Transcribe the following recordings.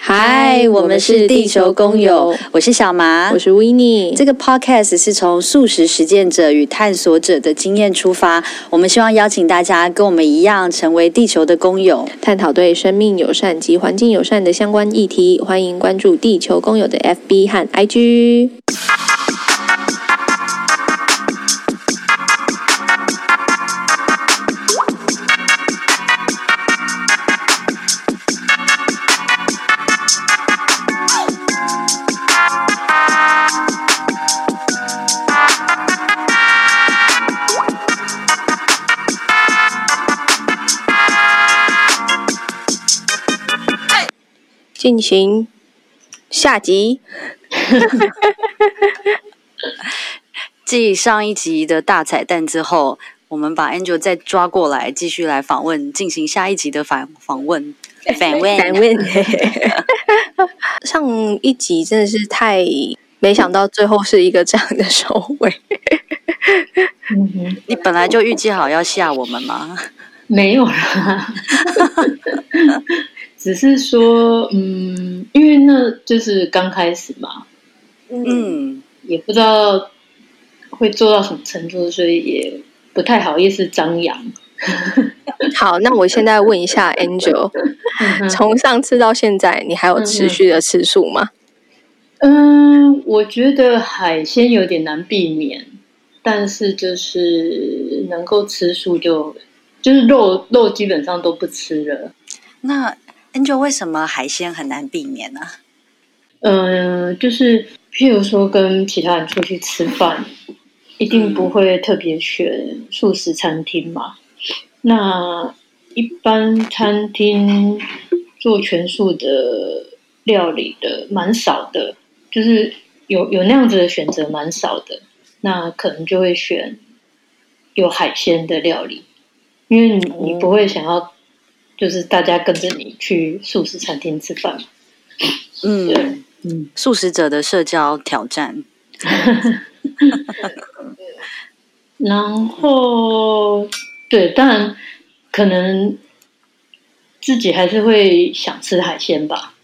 嗨，我们是地球工友，我是小麻，我是 Winnie。这个 Podcast 是从素食实践者与探索者的经验出发，我们希望邀请大家跟我们一样，成为地球的工友，探讨对生命友善及环境友善的相关议题。欢迎关注地球工友的 FB 和 IG。行下集。继上一集的大彩蛋之后，我们把 Angel 再抓过来，继续来访问，进行下一集的访访问。反问，反问。上一集真的是太没想到，最后是一个这样的收尾。你本来就预计好要吓我们吗？没有啦。只是说，嗯，因为那就是刚开始嘛，嗯，也不知道会做到什么程度，所以也不太好意思张扬。好，那我现在问一下 Angel，从上次到现在，你还有持续的吃素吗？嗯，我觉得海鲜有点难避免，但是就是能够吃素就，就是肉肉基本上都不吃了。那 Angel 为什么海鲜很难避免呢？嗯、呃，就是譬如说跟其他人出去吃饭，一定不会特别选素食餐厅嘛。那一般餐厅做全素的料理的蛮少的，就是有有那样子的选择蛮少的。那可能就会选有海鲜的料理，因为你你不会想要。就是大家跟着你去素食餐厅吃饭，嗯，对，嗯，素食者的社交挑战。然后，对，当然可能自己还是会想吃海鲜吧。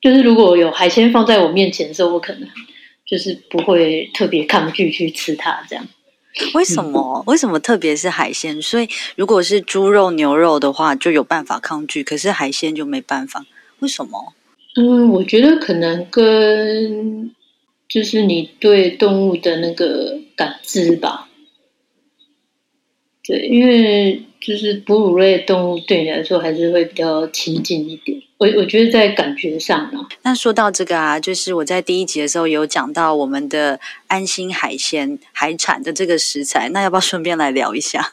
就是如果有海鲜放在我面前的时候，我可能就是不会特别抗拒去吃它，这样。为什么？为什么特别是海鲜？所以如果是猪肉、牛肉的话，就有办法抗拒；可是海鲜就没办法。为什么？嗯，我觉得可能跟就是你对动物的那个感知吧。对，因为就是哺乳类动物对你来说还是会比较亲近一点。我我觉得在感觉上呢，那说到这个啊，就是我在第一集的时候有讲到我们的安心海鲜海产的这个食材，那要不要顺便来聊一下？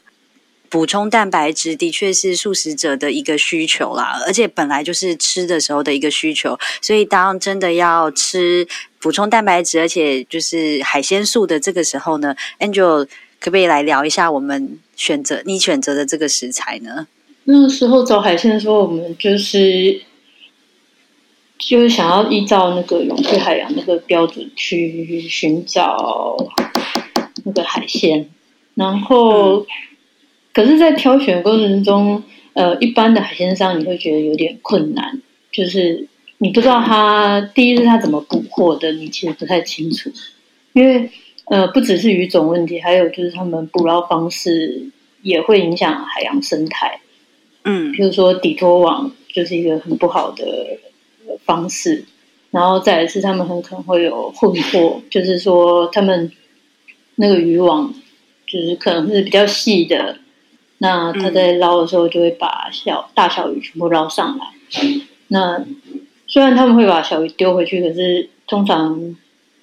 补充蛋白质的确是素食者的一个需求啦，而且本来就是吃的时候的一个需求，所以当真的要吃补充蛋白质，而且就是海鲜素的这个时候呢，Angel 可不可以来聊一下我们选择你选择的这个食材呢？那个时候找海鲜的时候，我们就是。就是想要依照那个永续海洋那个标准去寻找那个海鲜，然后，可是，在挑选过程中，呃，一般的海鲜商你会觉得有点困难，就是你不知道他第一是他怎么捕获的，你其实不太清楚，因为呃，不只是鱼种问题，还有就是他们捕捞方式也会影响海洋生态，嗯，比如说底拖网就是一个很不好的。方式，然后再来是他们很可能会有混货，就是说他们那个渔网就是可能是比较细的，那他在捞的时候就会把小大小鱼全部捞上来。那虽然他们会把小鱼丢回去，可是通常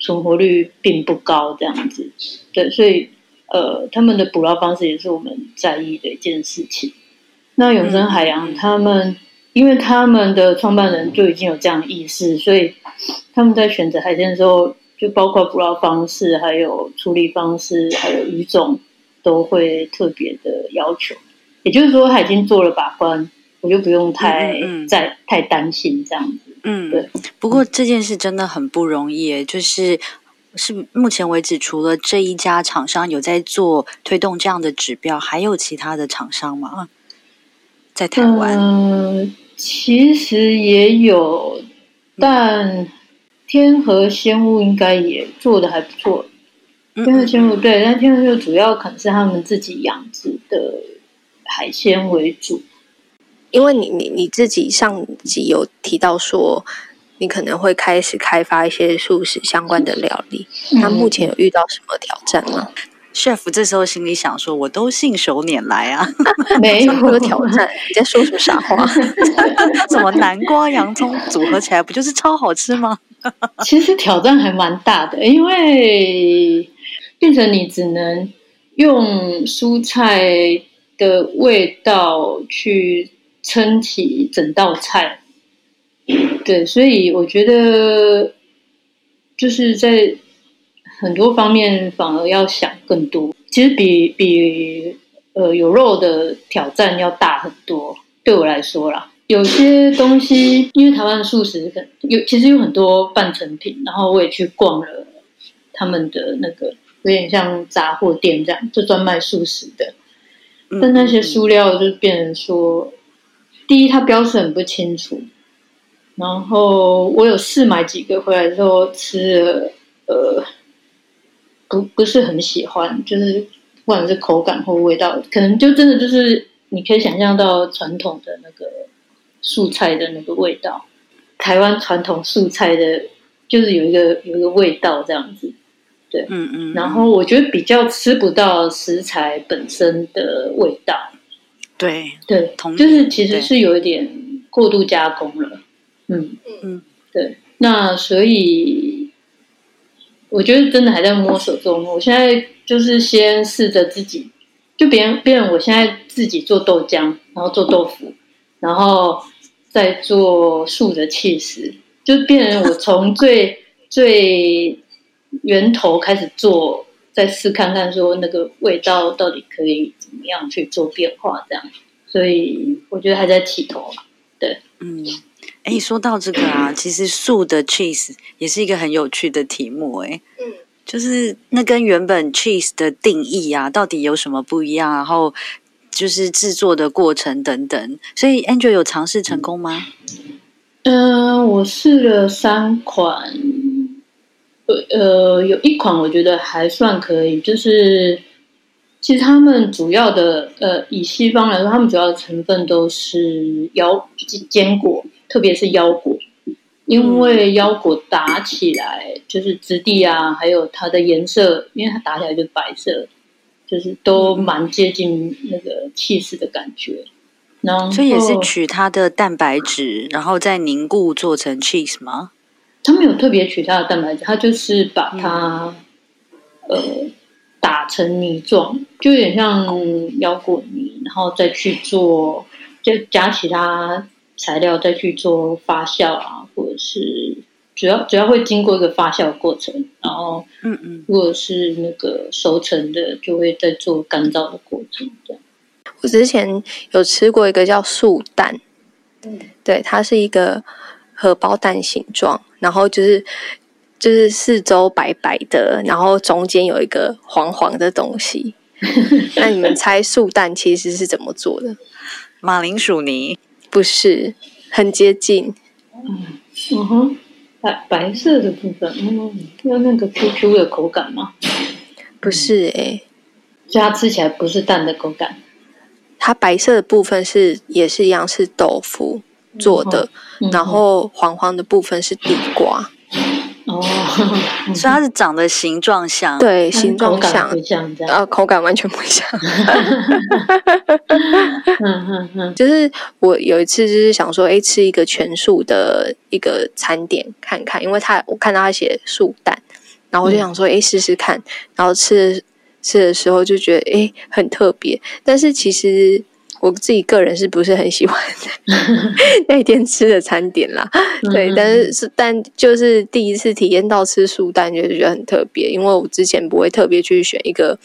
存活率并不高，这样子。对，所以呃，他们的捕捞方式也是我们在意的一件事情。那永生海洋他们。因为他们的创办人就已经有这样的意识，所以他们在选择海鲜的时候，就包括捕捞方式、还有处理方式、还有鱼种，都会特别的要求。也就是说，他已经做了把关，我就不用太嗯嗯再太担心这样子。嗯，对。不过这件事真的很不容易，就是是目前为止，除了这一家厂商有在做推动这样的指标，还有其他的厂商吗？在台湾？嗯，其实也有，但天河鲜物应该也做的还不错。天河鲜物对，但天河就主要可能是他们自己养殖的海鲜为主。因为你你你自己上集有提到说，你可能会开始开发一些素食相关的料理，那目前有遇到什么挑战吗？嗯 Chef 这时候心里想说：“我都信手拈来啊，没有挑战。你在说什么傻话？什么南瓜洋葱组合起来不就是超好吃吗？” 其实挑战还蛮大的，因为变成你只能用蔬菜的味道去撑起整道菜。对，所以我觉得就是在。很多方面反而要想更多，其实比比呃有肉的挑战要大很多。对我来说啦，有些东西因为台湾的素食有其实有很多半成品，然后我也去逛了他们的那个有点像杂货店这样，就专卖素食的。但那些塑料就变成说，第一它标示很不清楚，然后我有试买几个回来之后吃了，呃。不不是很喜欢，就是不管是口感或味道，可能就真的就是你可以想象到传统的那个素菜的那个味道，台湾传统素菜的，就是有一个有一个味道这样子，对，嗯嗯，然后我觉得比较吃不到食材本身的味道，对对，就是其实是有一点过度加工了，嗯嗯，对，那所以。我觉得真的还在摸索中。我现在就是先试着自己，就别人别人，我现在自己做豆浆，然后做豆腐，然后再做素的起司，就变成我从最最源头开始做，再试看看说那个味道到底可以怎么样去做变化，这样。所以我觉得还在起头。对，嗯。哎，说到这个啊，其实素的 cheese 也是一个很有趣的题目。哎，嗯，就是那跟原本 cheese 的定义啊，到底有什么不一样？然后就是制作的过程等等。所以 Angel 有尝试成功吗？嗯、呃，我试了三款，呃，有一款我觉得还算可以。就是其实他们主要的，呃，以西方来说，他们主要的成分都是腰坚果。特别是腰果，因为腰果打起来就是质地啊，还有它的颜色，因为它打起来就是白色，就是都蛮接近那个气势的感觉。然后，所以也是取它的蛋白质，然后再凝固做成 cheese 吗？它没有特别取它的蛋白质，它就是把它、嗯、呃打成泥状，就有点像腰果泥，然后再去做，就加其他。材料再去做发酵啊，或者是主要主要会经过一个发酵的过程，然后嗯嗯，如果是那个熟成的，就会再做干燥的过程。这样，我之前有吃过一个叫素蛋，嗯，对，它是一个荷包蛋形状，然后就是就是四周白白的，然后中间有一个黄黄的东西。那你们猜素蛋其实是怎么做的？马铃薯泥。不是很接近，嗯嗯哼，白白色的部分，嗯，有那个 Q Q 的口感吗？不是诶、欸，所以它吃起来不是蛋的口感。它白色的部分是也是一样是豆腐做的，然后黄黄的部分是地瓜。哦，所以它是长得形状像，对，形状像，呃，口感完全不像。嗯嗯就是我有一次就是想说，哎，吃一个全素的一个餐点看看，因为它我看到他写素蛋，然后我就想说，哎，试试看，然后吃吃的时候就觉得，哎，很特别，但是其实。我自己个人是不是很喜欢 那天吃的餐点啦？对，但是是但就是第一次体验到吃素蛋，就觉得很特别，因为我之前不会特别去选一个，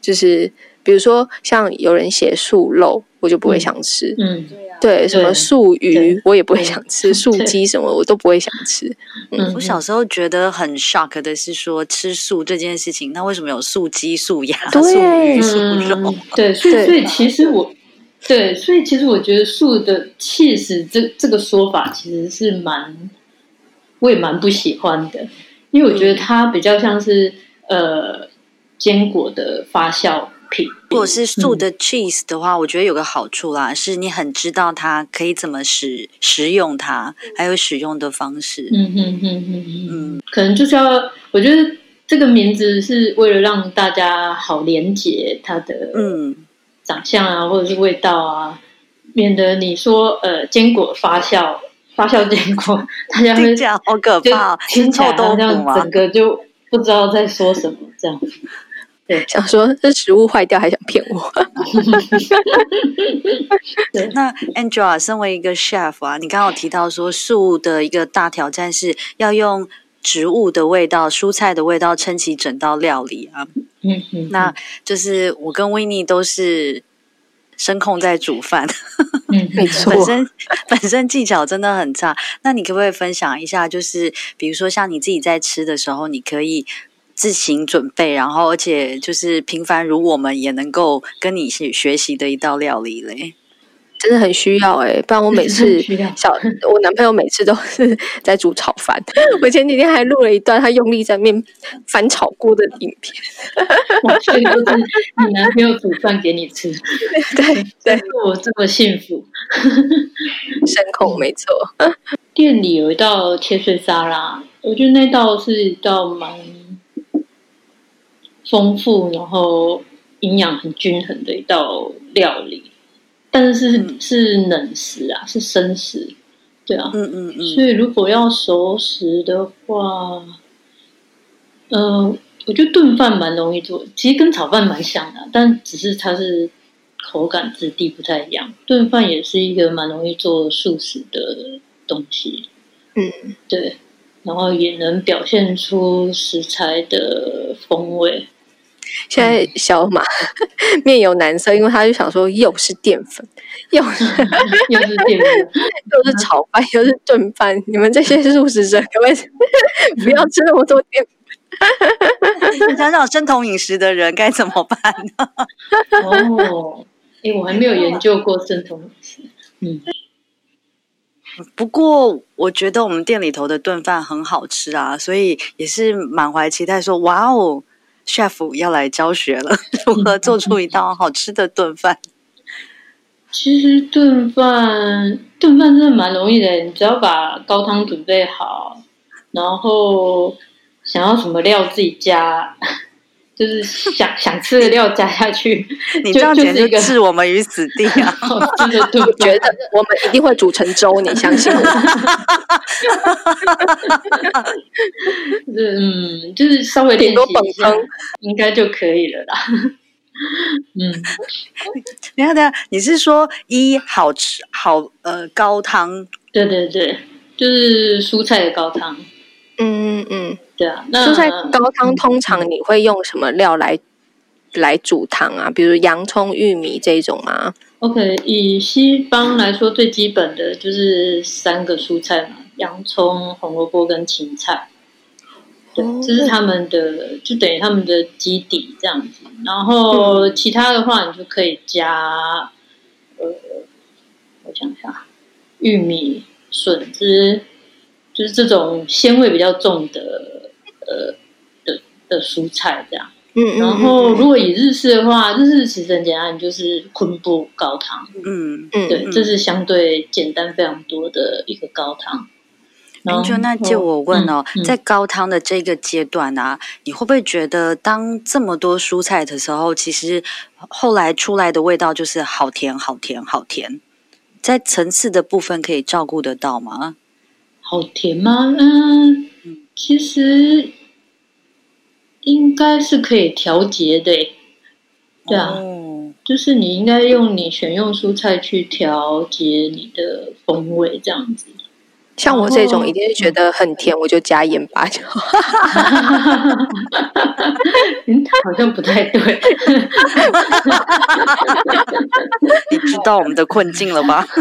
就是比如说像有人写素肉，我就不会想吃。嗯，对，什么素鱼我也不会想吃，素鸡什么我都不会想吃。嗯，我小时候觉得很 shock 的是说吃素这件事情，那为什么有素鸡、素鸭、素鱼、素肉？对，所以所以其实我。对，所以其实我觉得素的起司这这个说法其实是蛮，我也蛮不喜欢的，因为我觉得它比较像是、嗯、呃坚果的发酵品。如果是素的 cheese 的话，嗯、我觉得有个好处啦，是你很知道它可以怎么使食用它，还有使用的方式。嗯哼哼哼嗯，可能就是要，我觉得这个名字是为了让大家好连接它的嗯长相啊，或者是味道啊，免得你说呃坚果发酵 发酵坚果，大家会讲好可怕，听起来好像整个就不知道在说什么这样子。对，想说这食物坏掉还想骗我。对，那 Angela 身为一个 chef 啊，你刚刚有提到说素的一个大挑战是要用植物的味道、蔬菜的味道撑起整道料理啊。嗯嗯，那就是我跟 Winnie 都是声控在煮饭，嗯，没错，本身本身技巧真的很差。那你可不可以分享一下，就是比如说像你自己在吃的时候，你可以。自行准备，然后而且就是平凡如我们也能够跟你学学习的一道料理嘞，真的很需要哎、欸！不然我每 次小我男朋友每次都是在煮炒饭，我前几天还录了一段他用力在面翻炒锅的影片，所以就是你男朋友煮饭给你吃，对 对，我这么幸福，声控没错。店里有一道切碎沙拉，我觉得那道是一道蛮。丰富，然后营养很均衡的一道料理，但是是、嗯、是冷食啊，是生食，对啊，嗯嗯嗯。所以如果要熟食的话，嗯、呃，我觉得炖饭蛮容易做，其实跟炒饭蛮像的，但只是它是口感质地不太一样。炖饭也是一个蛮容易做素食的东西，嗯，对，然后也能表现出食材的风味。现在小马 面有难色，因为他就想说，又是淀粉，又是 又是淀粉，又是炒饭，又是炖饭。你们这些素食者，可不可以 不要吃那么多淀粉？你想想生酮饮食的人该怎么办呢？哦，哎，我还没有研究过生酮饮食。嗯，不过我觉得我们店里头的炖饭很好吃啊，所以也是满怀期待说，说哇哦。Chef 要来教学了，如何做出一道好吃的炖饭？其实炖饭炖饭真的蛮容易的，你只要把高汤准备好，然后想要什么料自己加。就是想 想吃的料加下去，你这样简直就置我们于死地啊！真的，对，我觉得我们一定会煮成粥，你相信我？嗯，就是稍微练习一下，应该就可以了啦。嗯，等下等下，你是说一好吃好呃高汤？对对对，就是蔬菜的高汤。嗯嗯嗯。对啊，那蔬菜高汤通常你会用什么料来、嗯、来煮汤啊？比如洋葱、玉米这种吗？OK，以西方来说，最基本的就是三个蔬菜嘛，洋葱、红萝卜跟芹菜。对，哦、这是他们的，就等于他们的基底这样子。然后其他的话，你就可以加，呃，我想一下，玉米、笋子，就是这种鲜味比较重的。呃的的蔬菜这样，嗯，然后如果以日式的话，日式其实很简单，就是昆布高汤，嗯嗯，对，这是相对简单非常多的一个高汤。明秋，那借我问哦，在高汤的这个阶段啊，你会不会觉得当这么多蔬菜的时候，其实后来出来的味道就是好甜、好甜、好甜，在层次的部分可以照顾得到吗？好甜吗？嗯。其实应该是可以调节的，对啊，哦、就是你应该用你选用蔬菜去调节你的风味，这样子。像我这种一定是觉得很甜，我就加盐巴就好。嗯，好像不太对。你知道我们的困境了吧？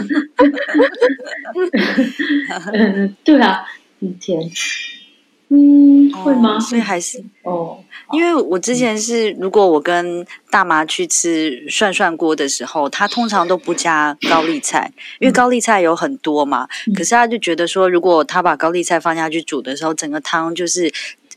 嗯，对啊，很甜。嗯，会吗？所以还是哦，因为我之前是，如果我跟大妈去吃涮涮锅的时候，她通常都不加高丽菜，因为高丽菜有很多嘛。可是她就觉得说，如果她把高丽菜放下去煮的时候，整个汤就是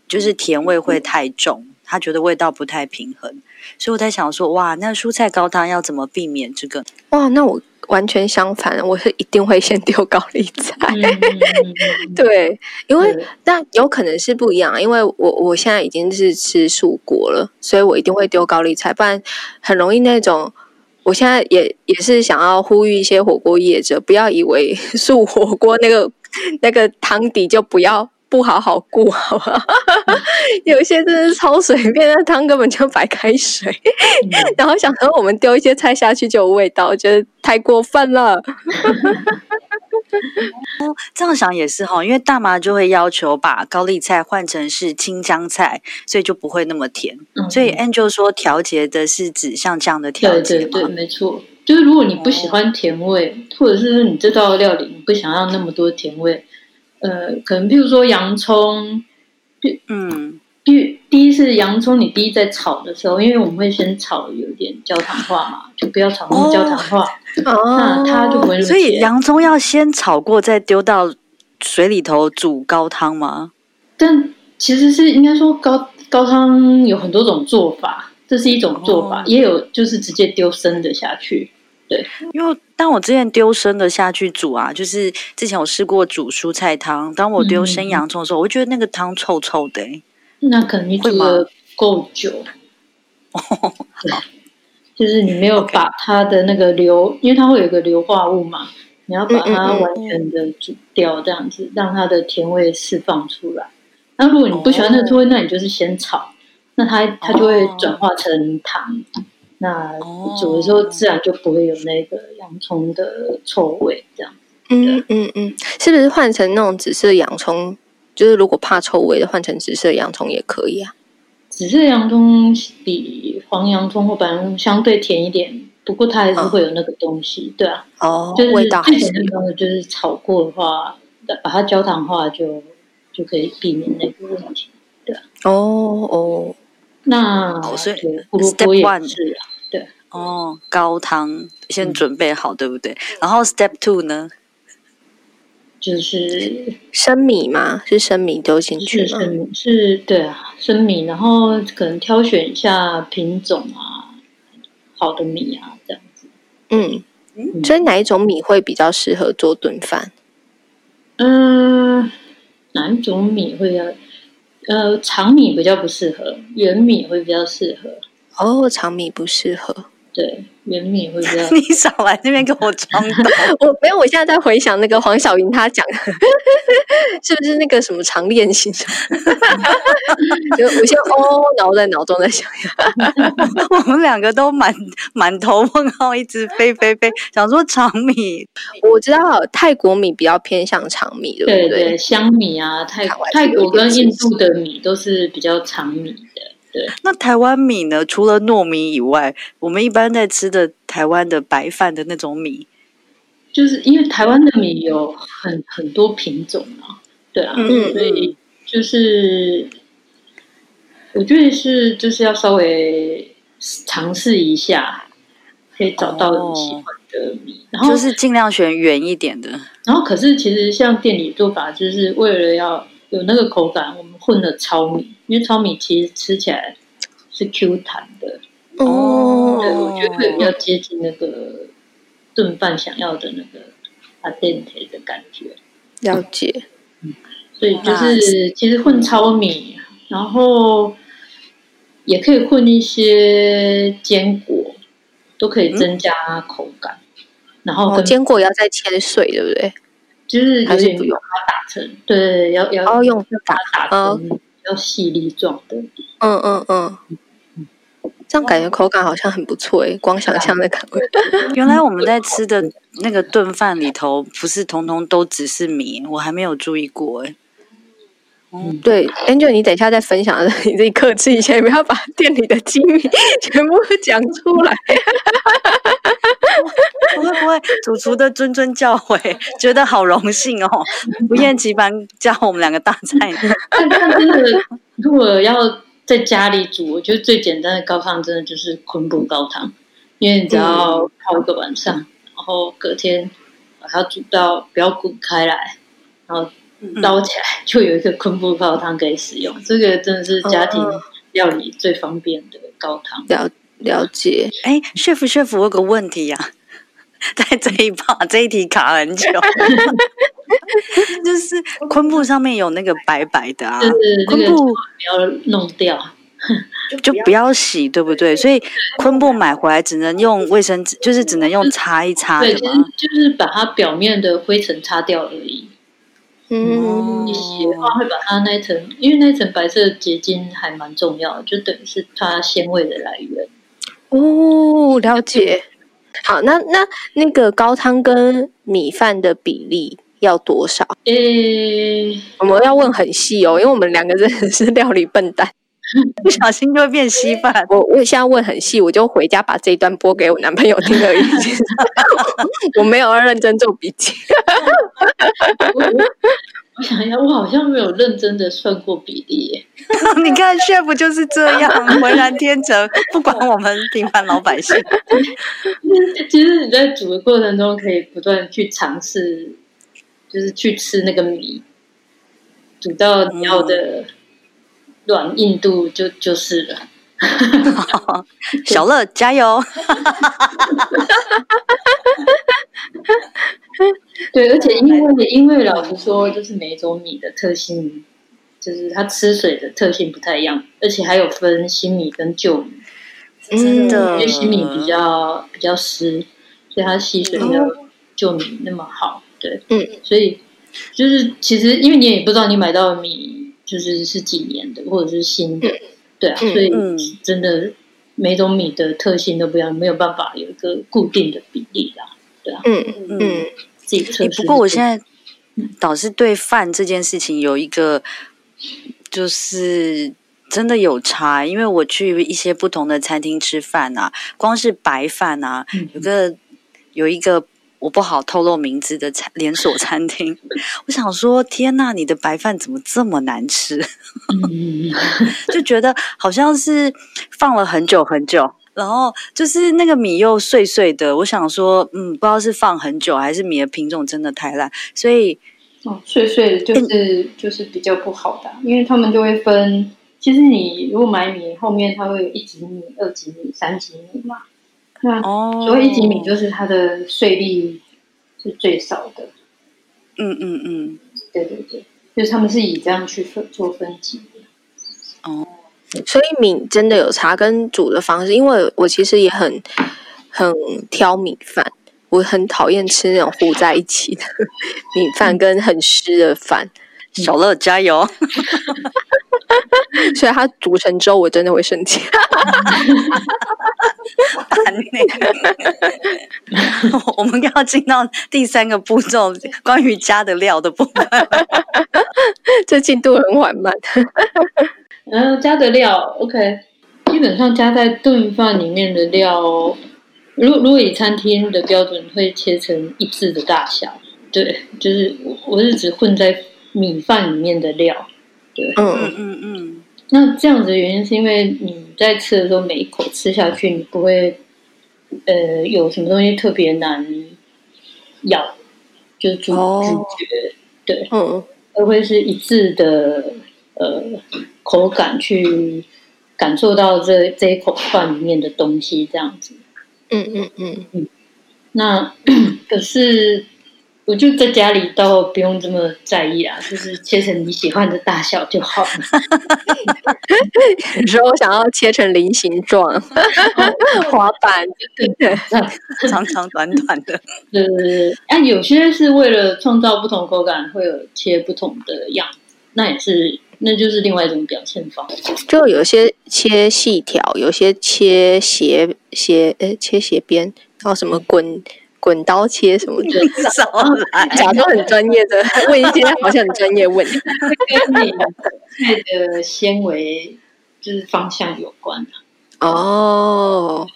就是甜味会太重，她觉得味道不太平衡。所以我在想说，哇，那蔬菜高汤要怎么避免这个？哇，那我。完全相反，我是一定会先丢高丽菜。嗯、对，因为那有可能是不一样，因为我我现在已经是吃素锅了，所以我一定会丢高丽菜，不然很容易那种。我现在也也是想要呼吁一些火锅业者，不要以为素火锅那个那个汤底就不要。不好好顾，好吧？有一些真的是超随便，那汤根本就白开水，嗯、然后想说我们丢一些菜下去就有味道，我觉得太过分了。哦，这样想也是哈，因为大妈就会要求把高丽菜换成是青江菜，所以就不会那么甜。嗯、所以 Angel 说调节的是指像这样的调节，对对对，没错。就是如果你不喜欢甜味，哦、或者是你这道料理你不想要那么多甜味。呃，可能比如说洋葱，嗯，第第一是洋葱，你第一在炒的时候，因为我们会先炒有点焦糖化嘛，就不要炒那么焦糖化，哦、那它就不会。所以洋葱要先炒过，再丢到水里头煮高汤吗？但其实是应该说高高汤有很多种做法，这是一种做法，哦、也有就是直接丢生的下去。对，因为当我之前丢生的下去煮啊，就是之前我试过煮蔬菜汤，当我丢生洋葱的时候，嗯、我觉得那个汤臭臭的。那可能你煮的够久，就是你没有把它的那个硫.因为它会有一个硫化物嘛，你要把它完全的煮掉，这样子、嗯嗯嗯、让它的甜味释放出来。那如果你不喜欢那个甜味，那你就是先炒，那它它就会转化成糖。那煮的时候自然就不会有那个洋葱的臭味，这样。嗯嗯嗯，是不是换成那种紫色洋葱？就是如果怕臭味的，换成紫色洋葱也可以啊。紫色洋葱比黄洋葱或白洋葱相对甜一点，不过它还是会有那个东西，哦、对啊。哦，就是味道还是有。就是炒过的话，把它焦糖化就就可以避免那个问题，对啊。哦哦。那所以胡萝卜也是哦，高汤先准备好，对不对？然后 step two 呢，就是生米嘛，是生米丢进去吗？是生米，是，对啊，生米，然后可能挑选一下品种啊，好的米啊，这样子。嗯，所以哪一种米会比较适合做炖饭？嗯，哪一种米会要？呃，长米比较不适合，圆米会比较适合。哦，长米不适合。对，圆米会这样。你少来这边跟我装懂。我没有，我现在在回想那个黄晓莹她讲的，是不是那个什么长链型？就我先哦，然后在脑中在想一下。我们两个都满满头问号，一直飞飞飞，想说长米。我知道泰国米比较偏向长米，对不对？对对，香米啊，泰泰国跟印度的米都是比较长米。对。那台湾米呢？除了糯米以外，我们一般在吃的台湾的白饭的那种米，就是因为台湾的米有很很多品种啊，对啊，嗯，所以就是我觉得是就是要稍微尝试一下，可以找到你喜欢的米，哦、然后就是尽量选圆一点的。然后可是其实像店里做法，就是为了要有那个口感，我们混了糙米。因为糙米其实吃起来是 Q 弹的哦，对，我觉得会比较接近那个炖饭想要的那个 al dente 的感觉。了解，嗯，所以就是其实混糙米，然后也可以混一些坚果，都可以增加口感。嗯、然后坚果要再切碎，对不对？就是有点用它打成，对，要要用把它打成。要细粒状的，嗯嗯嗯，这样感觉口感好像很不错诶，光想象的感觉。原来我们在吃的那个炖饭里头，不是通通都只是米，我还没有注意过诶。嗯，对，Angel，你等一下再分享，你自己克制一下，不要把店里的机密 全部讲出来。不会不会，为主厨的谆谆教诲，觉得好荣幸哦，不厌其烦教我们两个大菜。但真的，如果要在家里煮，我觉得最简单的高汤真的就是昆布高汤，因为你只要泡一个晚上，嗯、然后隔天把它煮到不要滚开来，然后捞起来就有一个昆布高汤可以使用。这个真的是家庭料理最方便的高汤。了了解。哎，chef chef，我有个问题呀、啊。在这一把这一题卡很久，就是昆布上面有那个白白的啊，昆布不要弄掉，就不要洗，对不对？所以昆布买回来只能用卫生纸，就是只能用擦一擦的，对，就是把它表面的灰尘擦掉而已。嗯，你洗的话会把它那一层，因为那一层白色结晶还蛮重要的，就等于是它鲜味的来源。哦，了解。好，那那那个高汤跟米饭的比例要多少？诶、欸，我们要问很细哦，因为我们两个真的是料理笨蛋，不小心就会变稀饭。我我现在问很细，我就回家把这一段播给我男朋友听而已。我没有要认真做笔记。我想一下，我好像没有认真的算过比例耶。你看，chef 就是这样，浑然天成，不管我们平凡老百姓。其实你在煮的过程中，可以不断去尝试，就是去吃那个米，煮到你要的软硬度就就是了。小乐加油！对，而且因为因为老实说，就是每种米的特性，就是它吃水的特性不太一样，而且还有分新米跟旧米。真的，因为新米比较比较湿，所以它吸水没有旧米那么好。对，嗯，所以就是其实因为你也不知道你买到的米就是是几年的或者是新的，对啊，所以真的每种米的特性都不一样，没有办法有一个固定的比例啦。对啊，嗯嗯。自己测试。不过我现在倒是对饭这件事情有一个，就是真的有差，因为我去一些不同的餐厅吃饭啊，光是白饭啊，有个有一个我不好透露名字的餐连锁餐厅，我想说天呐，你的白饭怎么这么难吃？就觉得好像是放了很久很久。然后就是那个米又碎碎的，我想说，嗯，不知道是放很久还是米的品种真的太烂，所以哦，碎碎的就是、欸、就是比较不好的，因为他们就会分。其实你如果买米，后面它会有一级米、二级米、三级米嘛。那哦，所谓一级米就是它的碎粒是最少的。嗯嗯嗯，对对对，就是他们是以这样去分做分级的。哦。所以米真的有茶跟煮的方式，因为我其实也很很挑米饭，我很讨厌吃那种糊在一起的 米饭跟很湿的饭。小乐加油！所以它煮成粥，我真的会生气。我们要进到第三个步骤，关于加的料的部分。这进度很缓慢。然后加的料，OK，基本上加在炖饭里面的料，如果如果以餐厅的标准，会切成一致的大小。对，就是我我是指混在米饭里面的料。对，嗯嗯嗯嗯。那这样子的原因是因为你在吃的时候，每一口吃下去，你不会呃有什么东西特别难咬，就是咀嚼，对，嗯，而会是一致的。呃，口感去感受到这这一口饭里面的东西，这样子。嗯嗯嗯嗯。那 可是，我就在家里倒不用这么在意啊，就是切成你喜欢的大小就好了。有时候我想要切成菱形状，滑板，对对，长长短短的。对对对。啊，有些是为了创造不同口感，会有切不同的样子，那也是。那就是另外一种表现方式，就有些切细条，有些切斜斜，呃，切斜边，然后什么滚滚刀切什么的，少来，假装很专业的 问一些好像很专业问题，跟你菜的纤维就是方向有关的哦。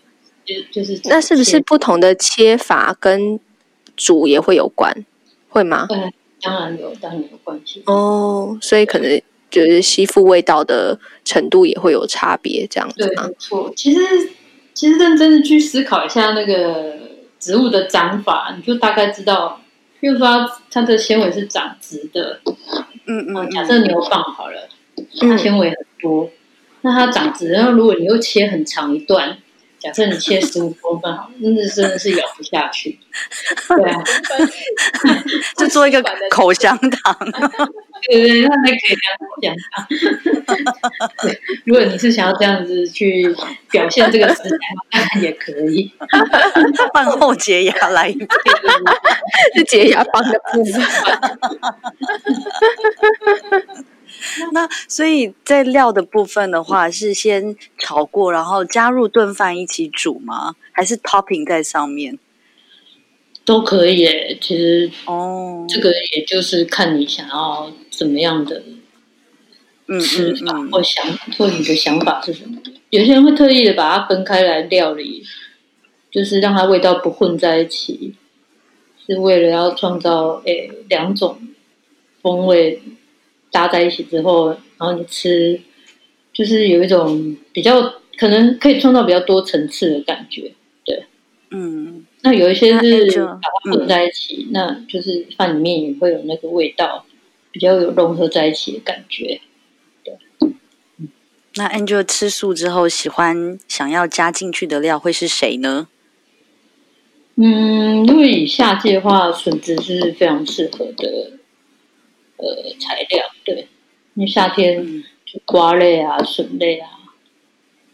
就就是那是不是不同的切法跟煮也会有关，会吗？对，当然有，当然有关系。哦，所以可能就是吸附味道的程度也会有差别，这样子吗？对，没错。其实，其实认真的去思考一下那个植物的长法，你就大概知道，比如说它，它的纤维是长直的，嗯嗯，假设牛蒡好了，它纤维很多，嗯、那它长直，然后如果你又切很长一段。假设你切十五公分好，那真的是咬不下去。对啊，就做一个口香糖。对对，那还可以当口香糖。对，如果你是想要这样子去表现这个食材，当然也可以。饭后洁牙来一杯，是洁牙棒的部分。那所以在料的部分的话，是先炒过，然后加入炖饭一起煮吗？还是 topping 在上面？都可以诶。其实哦，这个也就是看你想要怎么样的吃法，嗯嗯嗯、或想或你的想法是什么。有些人会特意的把它分开来料理，就是让它味道不混在一起，是为了要创造诶两种风味。搭在一起之后，然后你吃，就是有一种比较可能可以创造比较多层次的感觉，对，嗯，那有一些是把它混在一起，那，嗯、那就是饭里面也会有那个味道，比较有融合在一起的感觉，对。那 Angel 吃素之后，喜欢想要加进去的料会是谁呢？嗯，因为以夏季的话，笋子是非常适合的。呃，材料对，因为夏天就瓜类啊、笋类啊，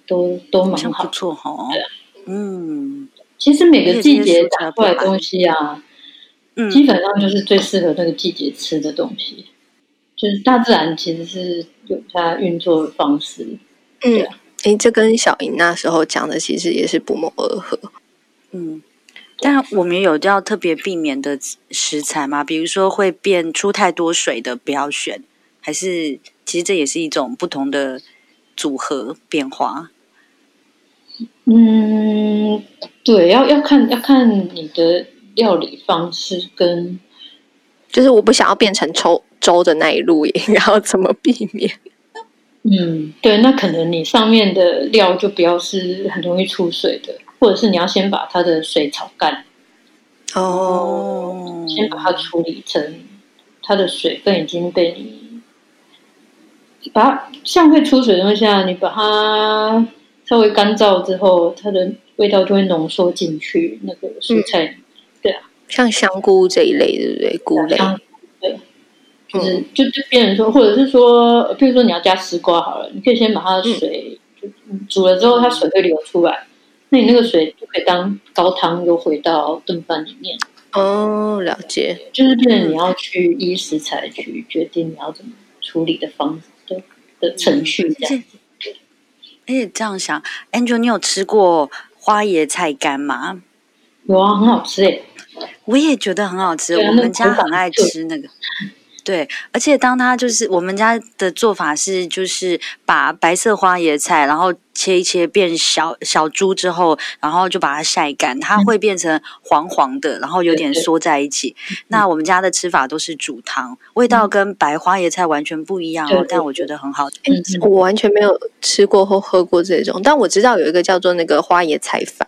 都都蛮好，不错哈。对啊，嗯，其实每个季节长出来的东西啊，嗯，基本上就是最适合那个季节吃的东西。就是大自然其实是有它运作的方式。嗯，哎，这跟小莹那时候讲的其实也是不谋而合。嗯。但我们有要特别避免的食材吗？比如说会变出太多水的，不要选，还是其实这也是一种不同的组合变化？嗯，对，要要看要看你的料理方式跟，就是我不想要变成粥粥的那一路，也要怎么避免？嗯，对，那可能你上面的料就不要是很容易出水的。或者是你要先把它的水炒干，哦，先把它处理成它的水分已经被你把它像会出水的东西啊，你把它稍微干燥之后，它的味道就会浓缩进去那个蔬菜，嗯、对啊，像香菇这一类，对不对？菇类，对，就是、嗯、就就变成说，或者是说，比如说你要加丝瓜好了，你可以先把它的水、嗯、煮了之后，它水会流出来。那你那个水就可以当高汤，又回到炖饭里面。哦，了解，就是变成你要去依食材去决定你要怎么处理的方式的的程序这样子。而且这样想，Angel，你有吃过花椰菜干吗？有啊，很好吃诶。我也觉得很好吃，我们家很爱吃那个。对，而且当它就是我们家的做法是，就是把白色花椰菜，然后切一切变小小珠之后，然后就把它晒干，它会变成黄黄的，然后有点缩在一起。那我们家的吃法都是煮汤，味道跟白花椰菜完全不一样哦，但我觉得很好吃。我完全没有吃过或喝过这种，但我知道有一个叫做那个花椰菜饭，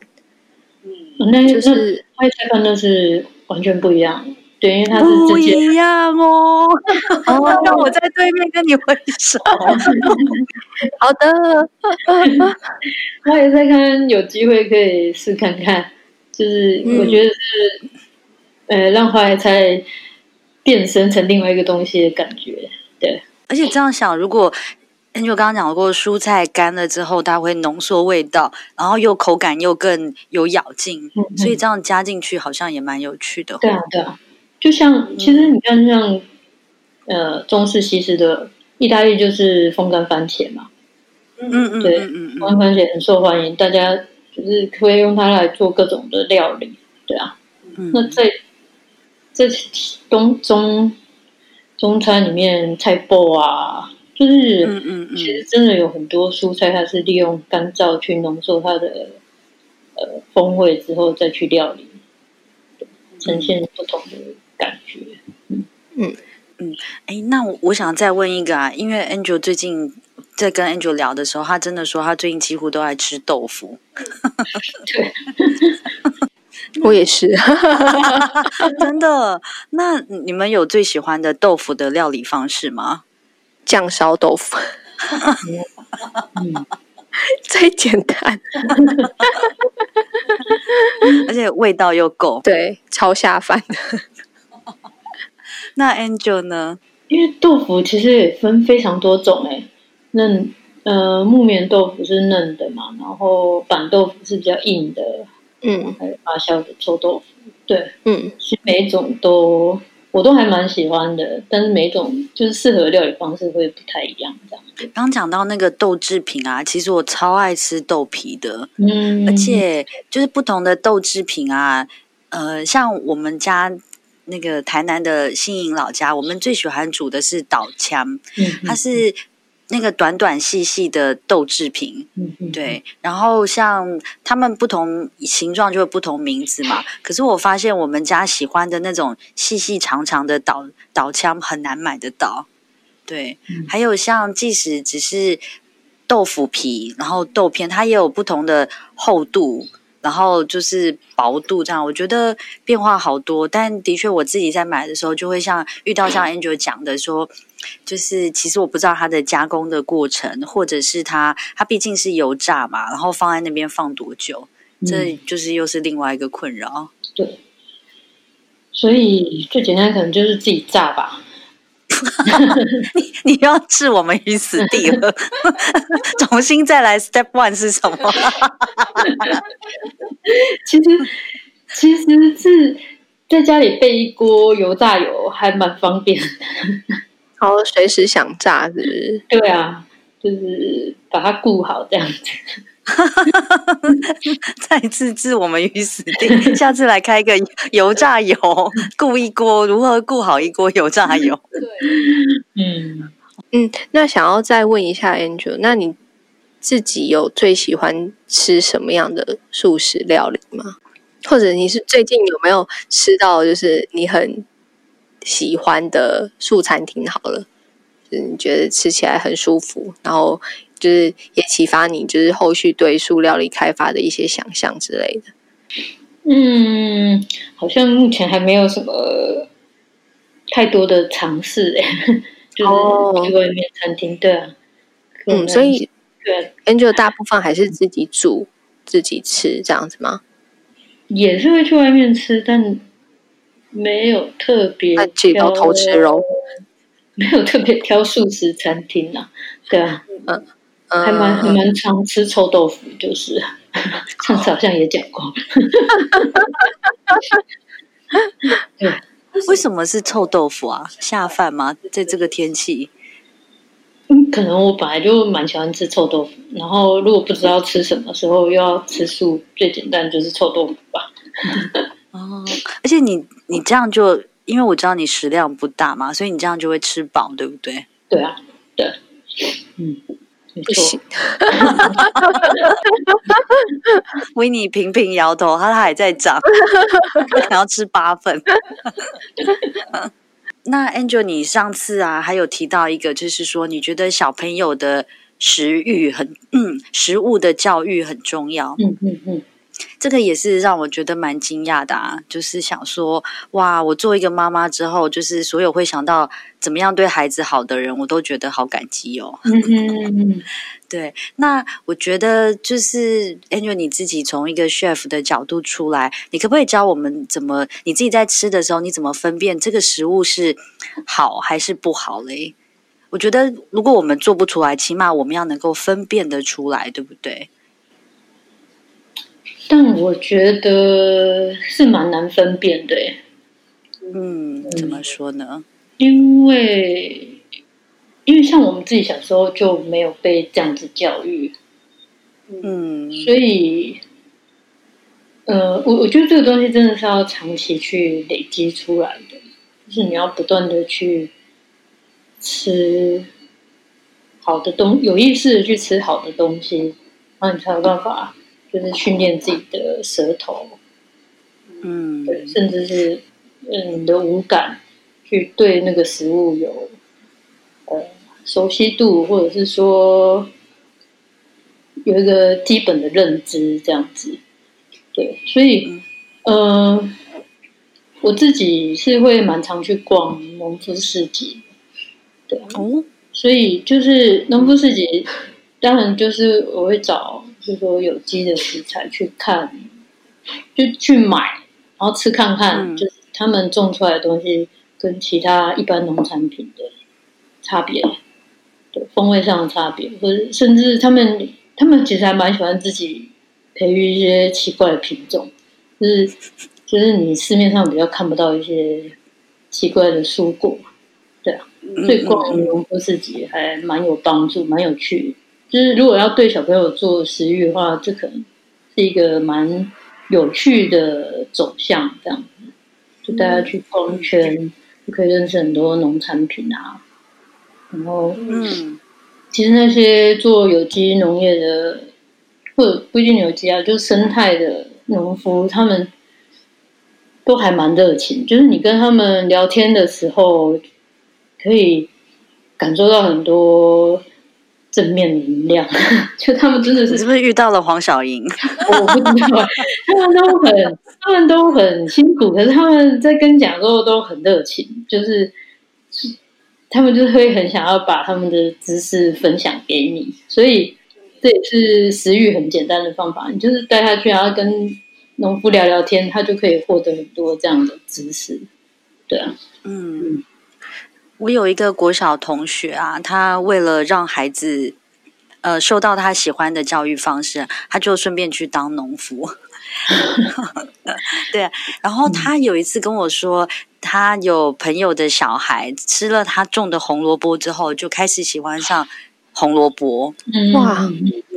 嗯，那就是花椰菜饭，那是完全不一样。对，因为它是不一样哦。哦，让我在对面跟你挥手。好的，我也在看，有机会可以试看看。就是我觉得是，嗯、呃，让花椰菜变身成另外一个东西的感觉。对，而且这样想，如果就刚刚讲过，蔬菜干了之后，它会浓缩味道，然后又口感又更有咬劲，嗯嗯，所以这样加进去好像也蛮有趣的。对啊，对啊。就像，其实你看，像呃，中式、西式的意大利就是风干番茄嘛，嗯嗯对，风干番茄很受欢迎，大家就是可以用它来做各种的料理，对啊。嗯、那在在东中中餐里面，菜脯啊，就是嗯嗯嗯，其实真的有很多蔬菜，它是利用干燥去浓缩它的呃风味之后再去料理。呈现不同的感觉。嗯嗯嗯，哎、嗯，那我我想再问一个啊，因为 Angel 最近在跟 Angel 聊的时候，他真的说他最近几乎都爱吃豆腐。对，我也是，真的。那你们有最喜欢的豆腐的料理方式吗？酱烧豆腐。嗯 最简单，而且味道又够，对，超下饭的。那 Angel 呢？因为豆腐其实也分非常多种诶，嫩呃木棉豆腐是嫩的嘛，然后板豆腐是比较硬的，嗯，还有发酵的臭豆腐，对，嗯，其实每一种都。我都还蛮喜欢的，但是每种就是适合的料理方式会不太一样，这样。刚讲到那个豆制品啊，其实我超爱吃豆皮的，嗯，而且就是不同的豆制品啊，呃，像我们家那个台南的新营老家，我们最喜欢煮的是岛枪，嗯，它是。那个短短细细的豆制品，对，然后像他们不同形状就会不同名字嘛。可是我发现我们家喜欢的那种细细长长的岛岛枪很难买得到，对。嗯、还有像即使只是豆腐皮，然后豆片，它也有不同的厚度，然后就是薄度这样，我觉得变化好多。但的确我自己在买的时候，就会像遇到像 Angel 讲的说。就是其实我不知道它的加工的过程，或者是它它毕竟是油炸嘛，然后放在那边放多久，嗯、这就是又是另外一个困扰。对，所以最简单可能就是自己炸吧。你 你要置我们于死地了，重新再来。Step one 是什么？其实其实是在家里备一锅油炸油，还蛮方便的。然后随时想炸是不是？对啊，就是把它顾好这样子。再次置我们于死地，下次来开一个油炸油，顾一锅如何顾好一锅油炸油？对，嗯嗯。那想要再问一下 Angel，那你自己有最喜欢吃什么样的素食料理吗？或者你是最近有没有吃到就是你很喜欢的素餐厅好了，就是你觉得吃起来很舒服，然后就是也启发你，就是后续对素料理开发的一些想象之类的。嗯，好像目前还没有什么太多的尝试哎，就是去外面餐厅，对啊，嗯，所以对，Angel 大部分还是自己煮自己吃这样子吗？也是会去外面吃，但。没有特别挑偷吃肉，没有特别挑素食餐厅呐、啊，对啊，嗯，还蛮还蛮常吃臭豆腐，就是上次好像也讲过，对，为什么是臭豆腐啊？下饭吗？在这个天气？嗯，可能我本来就蛮喜欢吃臭豆腐，然后如果不知道吃什么时候又要吃素，最简单就是臭豆腐吧。哦，而且你你这样就，因为我知道你食量不大嘛，所以你这样就会吃饱，对不对？对啊，对，嗯，不行。维尼频频摇头，他他还在长，他想要吃八份。那 Angel，你上次啊还有提到一个，就是说你觉得小朋友的食欲很，嗯，食物的教育很重要。嗯嗯嗯。这个也是让我觉得蛮惊讶的啊，就是想说，哇，我做一个妈妈之后，就是所有会想到怎么样对孩子好的人，我都觉得好感激哦。嗯嗯 对，那我觉得就是 Angel 你自己从一个 chef 的角度出来，你可不可以教我们怎么你自己在吃的时候，你怎么分辨这个食物是好还是不好嘞？我觉得如果我们做不出来，起码我们要能够分辨得出来，对不对？但我觉得是蛮难分辨的，嗯，怎么说呢？因为，因为像我们自己小时候就没有被这样子教育，嗯，所以，呃，我我觉得这个东西真的是要长期去累积出来的，就是你要不断的去吃好的东，有意识的去吃好的东西，然后你才有办法。就是训练自己的舌头，嗯，对，甚至是嗯你的五感去对那个食物有呃熟悉度，或者是说有一个基本的认知，这样子。对，所以嗯、呃，我自己是会蛮常去逛农夫市集，对哦，所以就是农夫市集，当然就是我会找。就说有机的食材去看，就去买，然后吃看看，嗯、就是他们种出来的东西跟其他一般农产品的差别，对风味上的差别，或者甚至他们他们其实还蛮喜欢自己培育一些奇怪的品种，就是就是你市面上比较看不到一些奇怪的蔬果，对啊，所以逛农夫自己还蛮有帮助，蛮有趣的。就是如果要对小朋友做食育的话，这可能是一个蛮有趣的走向，这样子，就大家去逛一圈，就可以认识很多农产品啊。然后，嗯，其实那些做有机农业的，或者不一定有机啊，就生态的农夫，他们都还蛮热情。就是你跟他们聊天的时候，可以感受到很多。正面能量，就他们真的是，你是不是遇到了黄小莹？我不知道，他们都很，他们都很辛苦，可是他们在跟讲的时候都很热情，就是他们就会很想要把他们的知识分享给你，所以这也是食欲很简单的方法，你就是带他去，然后跟农夫聊聊天，他就可以获得很多这样的知识。对啊，嗯。我有一个国小同学啊，他为了让孩子，呃，受到他喜欢的教育方式，他就顺便去当农夫。对，然后他有一次跟我说，他有朋友的小孩吃了他种的红萝卜之后，就开始喜欢上红萝卜。哇，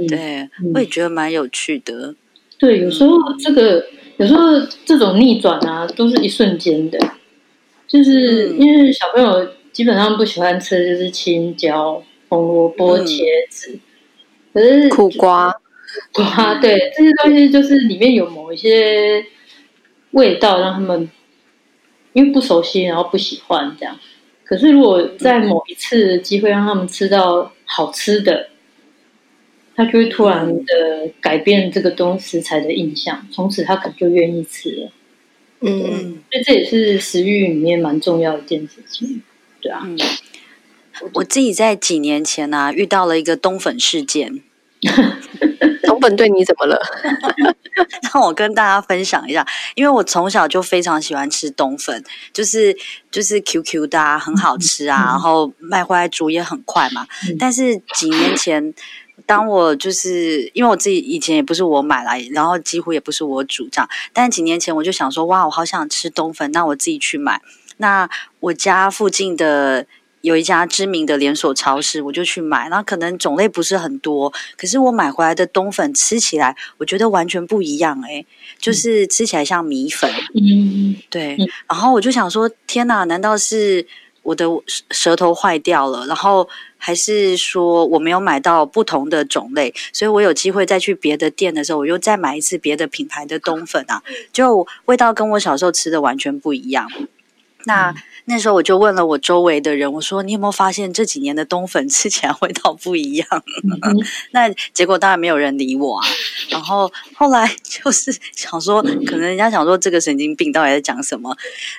对，我也觉得蛮有趣的。对，有时候这个，有时候这种逆转啊，都是一瞬间的，就是因为小朋友。基本上不喜欢吃的就是青椒、红萝卜、茄子，可是苦瓜、瓜，对这些东西就是里面有某一些味道，让他们因为不熟悉，然后不喜欢这样。可是如果在某一次机会让他们吃到好吃的，他就会突然的改变这个东食材的印象，从此他可能就愿意吃了。嗯，所以这也是食欲里面蛮重要的一件事情。对啊，嗯，我自己在几年前呢、啊、遇到了一个冬粉事件。冬粉对你怎么了？让我跟大家分享一下，因为我从小就非常喜欢吃冬粉，就是就是 QQ 的、啊，很好吃啊，然后卖回来煮也很快嘛。但是几年前，当我就是因为我自己以前也不是我买来，然后几乎也不是我煮这样，但几年前我就想说，哇，我好想吃冬粉，那我自己去买。那我家附近的有一家知名的连锁超市，我就去买。那可能种类不是很多，可是我买回来的冬粉吃起来，我觉得完全不一样哎，就是吃起来像米粉。嗯，对。然后我就想说，天哪，难道是我的舌头坏掉了？然后还是说我没有买到不同的种类？所以我有机会再去别的店的时候，我又再买一次别的品牌的冬粉啊，就味道跟我小时候吃的完全不一样。那那时候我就问了我周围的人，我说：“你有没有发现这几年的冬粉吃起来味道不一样？”嗯、那结果当然没有人理我啊。然后后来 就是想说，可能人家想说这个神经病到底在讲什么？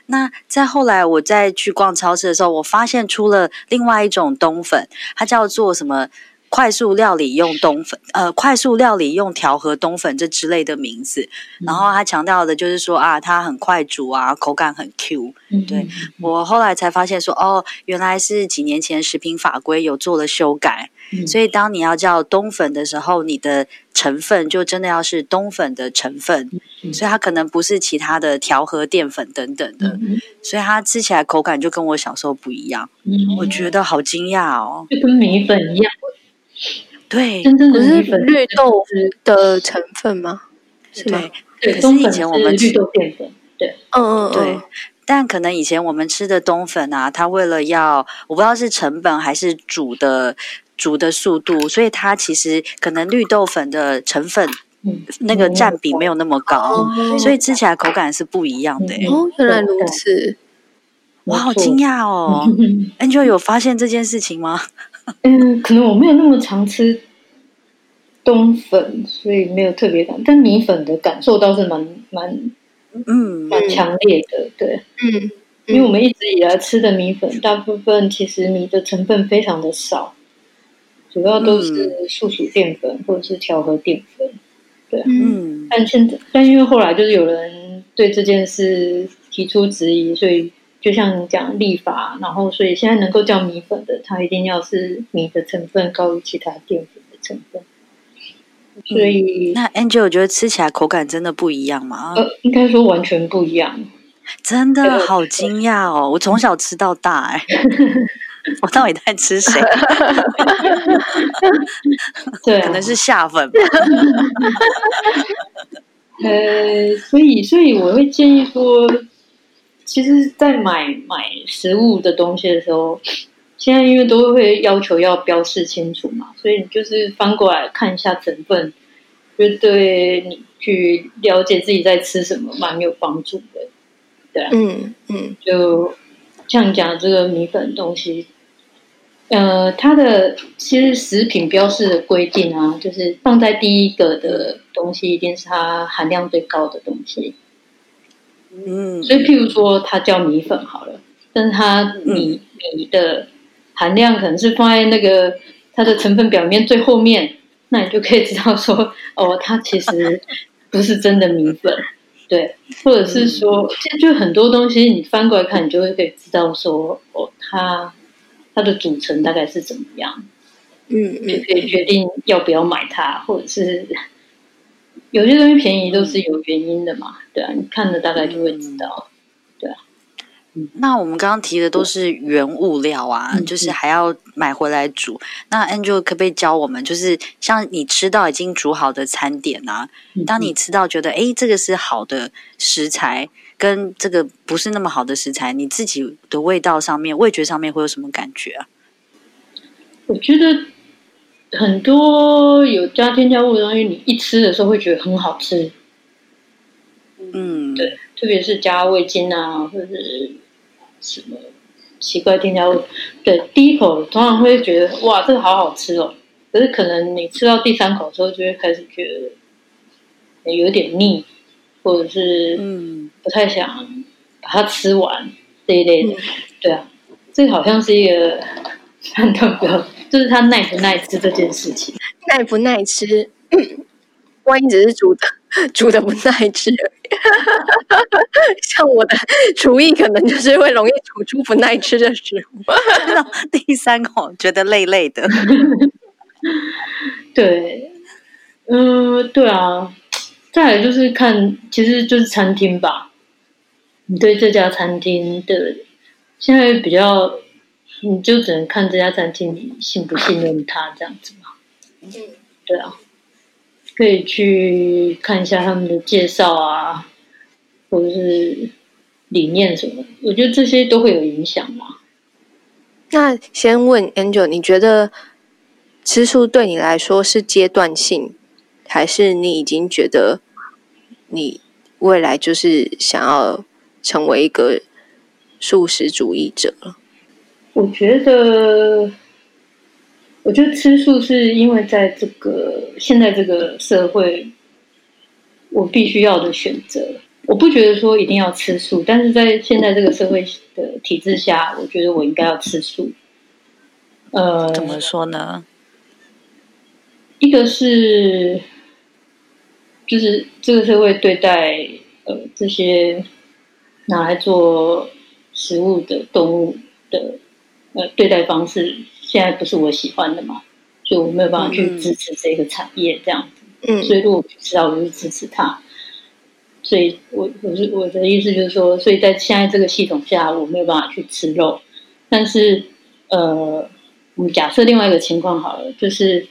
那再后来我再去逛超市的时候，我发现出了另外一种冬粉，它叫做什么？快速料理用冬粉，呃，快速料理用调和冬粉这之类的名字，嗯、然后他强调的就是说啊，它很快煮啊，口感很 Q。嗯、对，我后来才发现说，哦，原来是几年前食品法规有做了修改，嗯、所以当你要叫冬粉的时候，你的成分就真的要是冬粉的成分，嗯、所以它可能不是其他的调和淀粉等等的，嗯、所以它吃起来口感就跟我小时候不一样。嗯、我觉得好惊讶哦，就跟米粉一样。对，真正的不是绿豆的成分吗？是吗？对，可是以前我们吃绿豆淀粉，对，嗯嗯对。但可能以前我们吃的冬粉啊，它为了要，我不知道是成本还是煮的煮的速度，所以它其实可能绿豆粉的成分嗯，那个占比没有那么高，嗯、所以吃起来口感是不一样的。哦，原来如此，我好惊讶哦！Angel 有发现这件事情吗？嗯，可能我没有那么常吃冬粉，所以没有特别感，但米粉的感受倒是蛮蛮嗯蛮强烈的，对，嗯，因为我们一直以来吃的米粉，大部分其实米的成分非常的少，主要都是宿主淀粉或者是调和淀粉，对，嗯，但现在但因为后来就是有人对这件事提出质疑，所以。就像你讲立法，然后所以现在能够叫米粉的，它一定要是米的成分高于其他淀粉的成分。所以，嗯、那 Angel 我觉得吃起来口感真的不一样吗？呃，应该说完全不一样，真的好惊讶哦！我从小吃到大，哎，我到底在吃谁？对、啊，可能是下粉吧。呃，所以，所以我会建议说。其实，在买买食物的东西的时候，现在因为都会要求要标示清楚嘛，所以你就是翻过来看一下成分，就对你去了解自己在吃什么蛮有帮助的。对啊，嗯嗯，就像你讲的这个米粉东西，呃，它的其实食品标示的规定啊，就是放在第一个的东西一定是它含量最高的东西。嗯，所以譬如说，它叫米粉好了，但是它米米的含量可能是放在那个它的成分表面最后面，那你就可以知道说，哦，它其实不是真的米粉，对，或者是说，就很多东西你翻过来看，你就会可以知道说，哦，它它的组成大概是怎么样，嗯，就可以决定要不要买它，或者是。有些东西便宜都是有原因的嘛，对啊，你看了大概就会知道，对啊。那我们刚刚提的都是原物料啊，嗯、就是还要买回来煮。嗯、那 Angel 可不可以教我们，就是像你吃到已经煮好的餐点啊，嗯、当你吃到觉得哎，这个是好的食材，跟这个不是那么好的食材，你自己的味道上面、味觉上面会有什么感觉啊？我觉得。很多有加添加物的东西，你一吃的时候会觉得很好吃。嗯，对，特别是加味精啊，或者是什么奇怪添加物，对，第一口通常会觉得哇，这个好好吃哦。可是可能你吃到第三口之后，就会开始觉得有点腻，或者是嗯，不太想把它吃完这一类的。嗯、对啊，这个好像是一个判断标。就是它耐不耐吃这件事情，耐不耐吃，万一只是煮的煮的不耐吃，像我的厨艺可能就是会容易煮出不耐吃的食物，第三口觉得累累的。对，嗯，对啊，再来就是看，其实就是餐厅吧。你对这家餐厅的现在比较。你就只能看这家餐厅，你信不信任他这样子嘛？嗯，对啊，可以去看一下他们的介绍啊，或者是理念什么，我觉得这些都会有影响嘛。那先问 Angel，你觉得吃素对你来说是阶段性，还是你已经觉得你未来就是想要成为一个素食主义者了？我觉得，我觉得吃素是因为在这个现在这个社会，我必须要的选择。我不觉得说一定要吃素，但是在现在这个社会的体制下，我觉得我应该要吃素。呃，怎么说呢？一个是，就是这个社会对待呃这些拿来做食物的动物的。呃，对待方式现在不是我喜欢的嘛，所以我没有办法去支持这个产业这样子。嗯，所以如果我知道，我就支持他。所以我我是我的意思就是说，所以在现在这个系统下，我没有办法去吃肉。但是，呃，我们假设另外一个情况好了，就是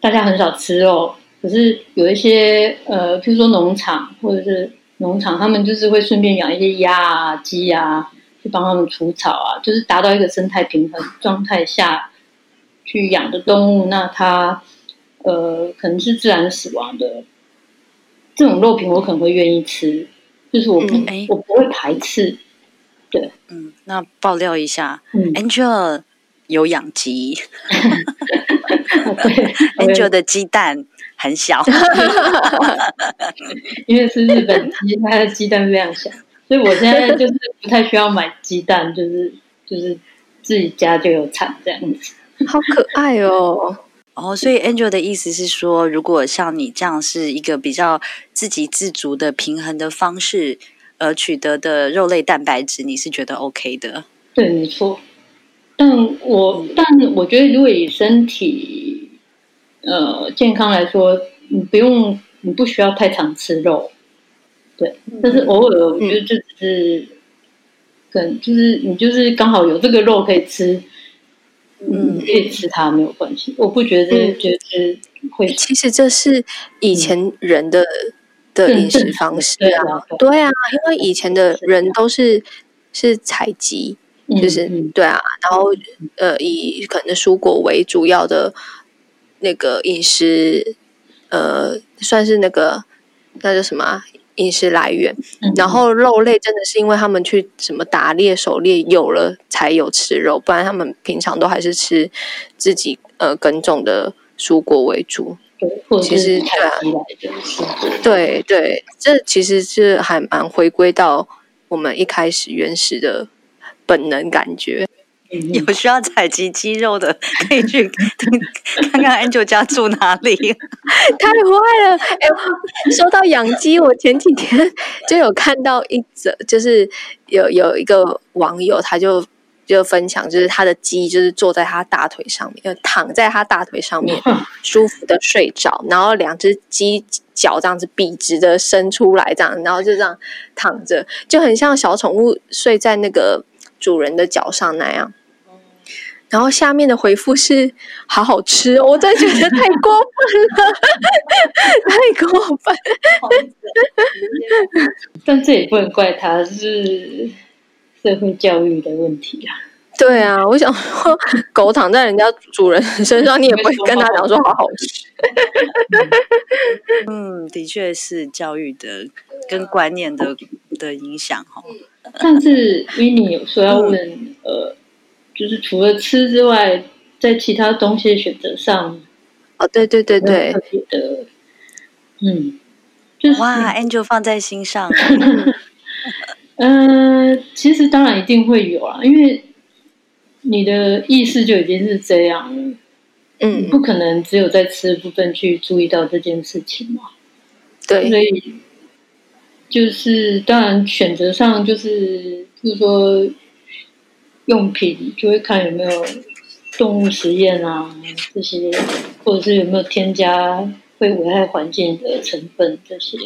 大家很少吃肉，可是有一些呃，譬如说农场或者是农场，他们就是会顺便养一些鸭啊、鸡啊。去帮他们除草啊，就是达到一个生态平衡状态下去养的动物，那它呃，可能是自然死亡的这种肉品，我可能会愿意吃，就是我不、嗯、我不会排斥。对，嗯，那爆料一下、嗯、，Angel 有养鸡，对，Angel 的鸡蛋很小，因为是日本鸡，它的鸡蛋非常小，所以我现在就是不太需要买鸡蛋，就是就是自己家就有产这样子，好可爱哦。哦，所以 Angel 的意思是说，如果像你这样是一个比较自给自足的平衡的方式。而取得的肉类蛋白质，你是觉得 OK 的？对，没错。但我但我觉得，如果以身体呃健康来说，你不用，你不需要太常吃肉。对，但是偶尔，我觉得就只是，可能、就是你就是刚好有这个肉可以吃，嗯，可以吃它没有关系。我不觉得、嗯、觉得会。其实这是以前人的。嗯的饮食方式啊，对啊，因为以前的人都是是采集，就是对啊，然后呃，以可能蔬果为主要的那个饮食，呃，算是那个那叫什么饮食来源。然后肉类真的是因为他们去什么打猎、狩猎有了才有吃肉，不然他们平常都还是吃自己呃耕种的蔬果为主。其实对啊，对对，这其实是还蛮回归到我们一开始原始的本能感觉。有需要采集肌肉的，可以去看看 Angel 家住哪里。太坏了！哎，说到养鸡，我前几天就有看到一则，就是有有一个网友，他就。就分享，就是他的鸡，就是坐在他大腿上面，躺在他大腿上面，舒服的睡着，然后两只鸡脚这样子笔直的伸出来，这样，然后就这样躺着，就很像小宠物睡在那个主人的脚上那样。然后下面的回复是“好好吃”，我真的觉得太过分了，太过分。但这也不能怪他，是。社会教育的问题啊，对啊，我想说，狗躺在人家主人身上，你也不会跟他讲说好好吃。嗯，的确是教育的跟观念的的影响哈。但是 Winnie 有说要问，嗯、呃，就是除了吃之外，在其他东西的选择上，哦，对对对对，的，嗯，就是、哇，Angel 放在心上。嗯、呃，其实当然一定会有啊，因为你的意识就已经是这样了，嗯，不可能只有在吃的部分去注意到这件事情嘛。对，所以就是当然选择上就是，就是说用品就会看有没有动物实验啊这些，或者是有没有添加会危害环境的成分这些。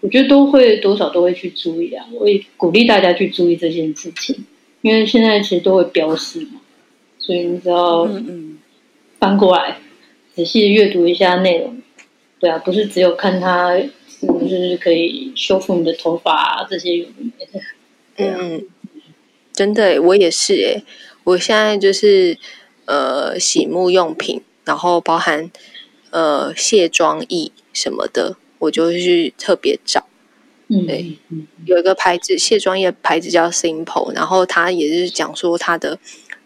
我觉得都会多少都会去注意啊，我也鼓励大家去注意这件事情，因为现在其实都会标示嘛，所以你只要翻过来仔细阅读一下内容，对啊，不是只有看它是不是可以修复你的头发啊这些有的没的，对啊，嗯，真的，我也是诶，我现在就是呃洗沐用品，然后包含呃卸妆液什么的。我就去特别找，对，有一个牌子卸妆液牌子叫 Simple，然后它也是讲说它的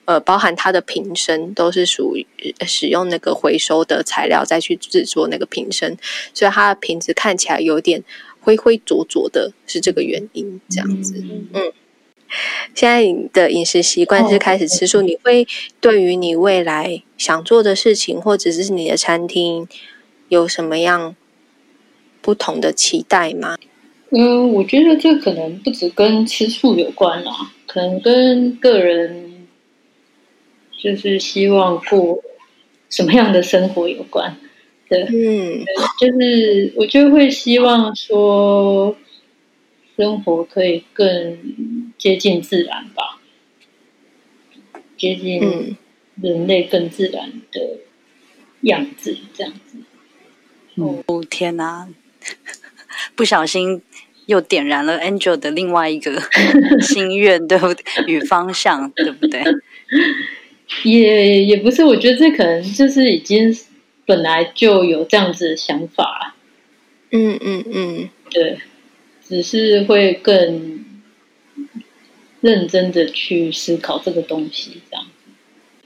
呃，包含它的瓶身都是属于使用那个回收的材料再去制作那个瓶身，所以它的瓶子看起来有点灰灰浊浊的，是这个原因这样子。嗯，现在你的饮食习惯是开始吃素，你会对于你未来想做的事情，或者是你的餐厅有什么样不同的期待吗？嗯，我觉得这可能不止跟吃素有关啦，可能跟个人就是希望过什么样的生活有关。对，嗯，就是我就会希望说，生活可以更接近自然吧，接近人类更自然的样子，这样子。哦，天哪！不小心又点燃了 Angel 的另外一个 心愿，对不对？与方向，对不对？也也不是，我觉得这可能就是已经本来就有这样子的想法。嗯嗯嗯，对，只是会更认真的去思考这个东西，这样。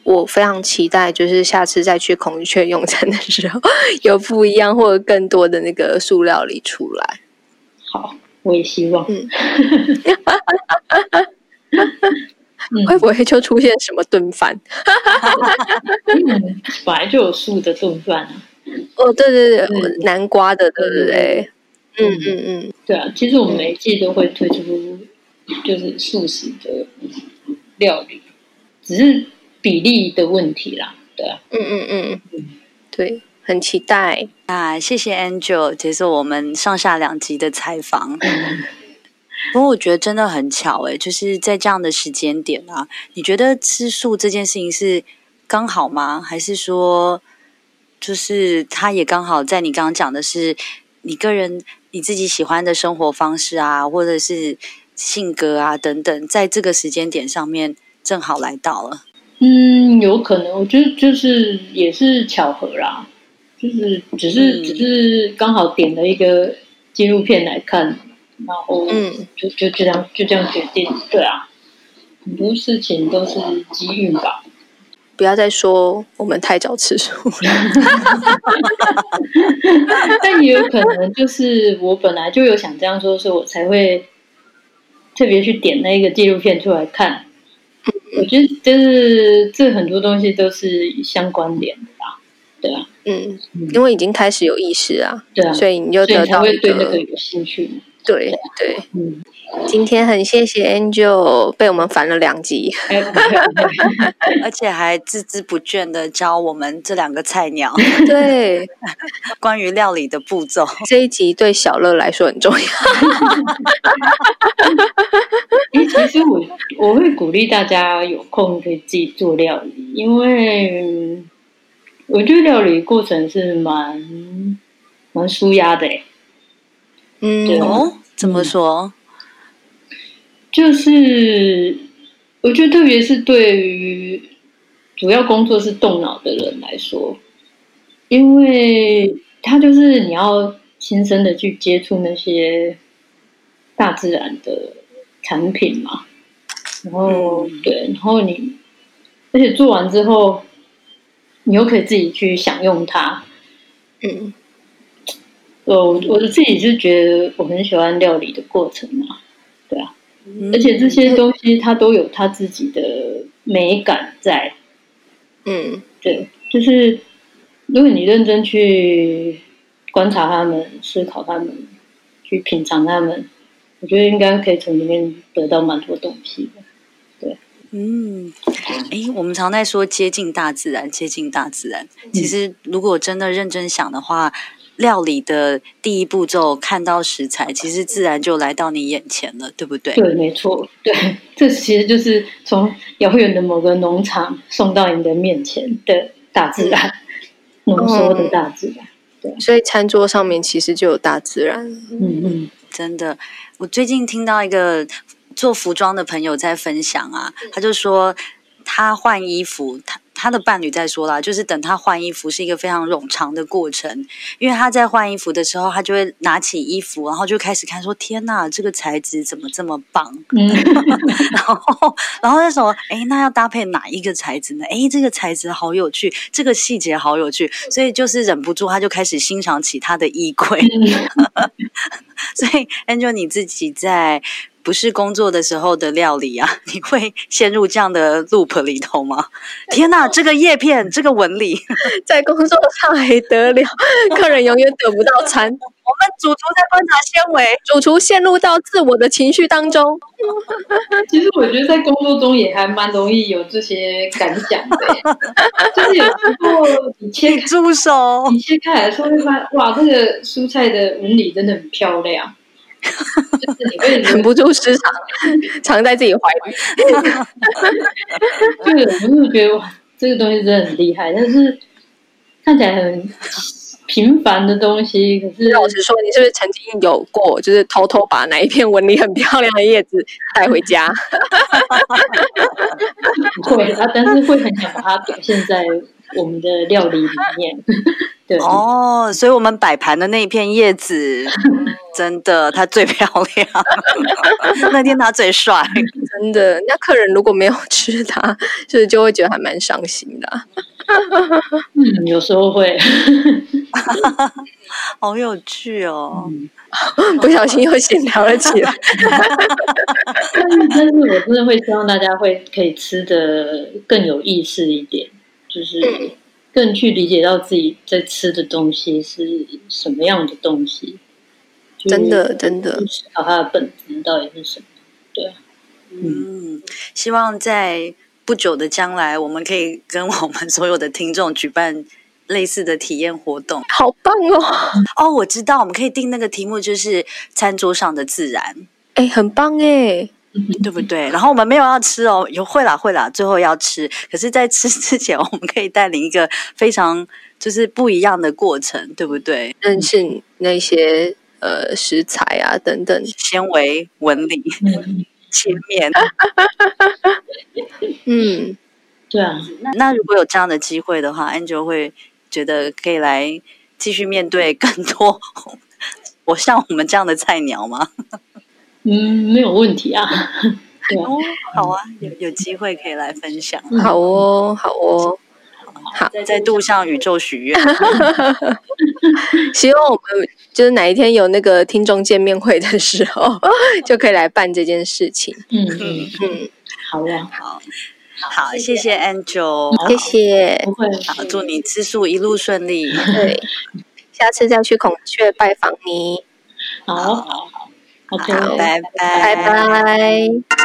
我非常期待，就是下次再去孔雀用餐的时候，有不一样或者更多的那个塑料理出来。好，我也希望。嗯，会不会就出现什么炖饭？嗯，本来就有素的炖饭啊。哦，对对对，嗯、南瓜的，对不对？嗯嗯嗯，对啊。其实我们每一季都会推出，就是素食的料理，只是。比例的问题啦，对啊，嗯嗯嗯嗯，对，很期待啊！谢谢 Angel 接受我们上下两集的采访。不过我觉得真的很巧诶，就是在这样的时间点啊，你觉得吃素这件事情是刚好吗？还是说，就是他也刚好在你刚刚讲的是你个人你自己喜欢的生活方式啊，或者是性格啊等等，在这个时间点上面正好来到了。嗯，有可能，我觉得就是也是巧合啦，就是只是、嗯、只是刚好点了一个纪录片来看，然后嗯，就就这样就这样决定，对啊，很多事情都是机遇吧。不要再说我们太早吃素了，但也有可能就是我本来就有想这样说，所以我才会特别去点那个纪录片出来看。我觉得就是这很多东西都是相关联的吧，对啊，嗯，因为已经开始有意识啊，对啊，所以你就得到会对那个有兴趣，对对，嗯，今天很谢谢 Angel 被我们烦了两集，而且还孜孜不倦的教我们这两个菜鸟，对，关于料理的步骤，这一集对小乐来说很重要。其实我我会鼓励大家有空可以自己做料理，因为我觉得料理过程是蛮蛮舒压的。嗯，哦，怎么说？就是我觉得，特别是对于主要工作是动脑的人来说，因为他就是你要亲身的去接触那些大自然的。产品嘛，然后、嗯、对，然后你，而且做完之后，你又可以自己去享用它。嗯，我我自己是觉得我很喜欢料理的过程嘛，对啊，嗯、而且这些东西它都有它自己的美感在。嗯，对，就是如果你认真去观察他们、思考他们、去品尝他们。我觉得应该可以从里面得到蛮多东西嗯，哎，我们常在说接近大自然，接近大自然。其实如果真的认真想的话，料理的第一步骤看到食材，其实自然就来到你眼前了，对不对？对，没错，对，这其实就是从遥远的某个农场送到你的面前的大自然，浓缩的大自然。对，所以餐桌上面其实就有大自然。嗯嗯，真的。我最近听到一个做服装的朋友在分享啊，他就说他换衣服，他他的伴侣在说啦，就是等他换衣服是一个非常冗长的过程，因为他在换衣服的时候，他就会拿起衣服，然后就开始看说，天呐，这个材质怎么这么棒？嗯、然后然后那时候，哎，那要搭配哪一个材质呢？哎，这个材质好有趣，这个细节好有趣，所以就是忍不住，他就开始欣赏起他的衣柜。嗯 所以，Angel 你自己在不是工作的时候的料理啊，你会陷入这样的 loop 里头吗？天哪，这个叶片，这个纹理，在工作上还得了？客人永远得不到餐。我们主厨在观察纤维，主厨陷入到自我的情绪当中。其实我觉得在工作中也还蛮容易有这些感想的，就是有时候你切开助手，你切开来的时候会发现，哇，这个蔬菜的纹理真的很漂亮，忍不住时常 藏在自己怀里。就是我就觉得哇，这个东西真的很厉害，但是看起来很。平凡的东西，可是老实说，你是不是曾经有过，就是偷偷把哪一片纹理很漂亮的叶子带回家？会啊，但是会很想把它表现在我们的料理里面。对哦，所以我们摆盘的那一片叶子，真的它最漂亮，那天他最帅，真的。那客人如果没有吃它，就是就会觉得还蛮伤心的。嗯，有时候会，好有趣哦。不小心又闲聊了起来。但是，但是我真的会希望大家会可以吃的更有意思一点，就是。更去理解到自己在吃的东西是什么样的东西，真的真的，它的本质到底是什么？对，嗯，希望在不久的将来，我们可以跟我们所有的听众举办类似的体验活动，好棒哦！哦，我知道，我们可以定那个题目，就是餐桌上的自然，哎，很棒哎。对不对？然后我们没有要吃哦，有会啦会啦，最后要吃。可是，在吃之前，我们可以带领一个非常就是不一样的过程，对不对？认识那些呃食材啊等等，纤维纹理、嗯、切面。嗯，对啊。那那如果有这样的机会的话，Angel 会觉得可以来继续面对更多 我像我们这样的菜鸟吗？嗯，没有问题啊。对啊，哦，好啊，有有机会可以来分享。好哦，好哦，好，再再度向宇宙许愿。希望我们就是哪一天有那个听众见面会的时候，就可以来办这件事情。嗯嗯嗯，好呀，好，好，谢谢 Angel，谢谢，不会，好，祝你吃素一路顺利。对，下次再去孔雀拜访你。好。好，拜拜。拜拜。